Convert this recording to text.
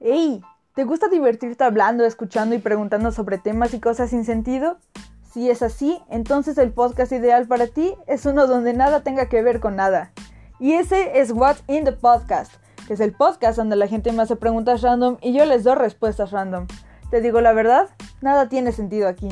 ¡Ey! ¿Te gusta divertirte hablando, escuchando y preguntando sobre temas y cosas sin sentido? Si es así, entonces el podcast ideal para ti es uno donde nada tenga que ver con nada. Y ese es What's in the Podcast, que es el podcast donde la gente me hace preguntas random y yo les doy respuestas random. Te digo la verdad, nada tiene sentido aquí.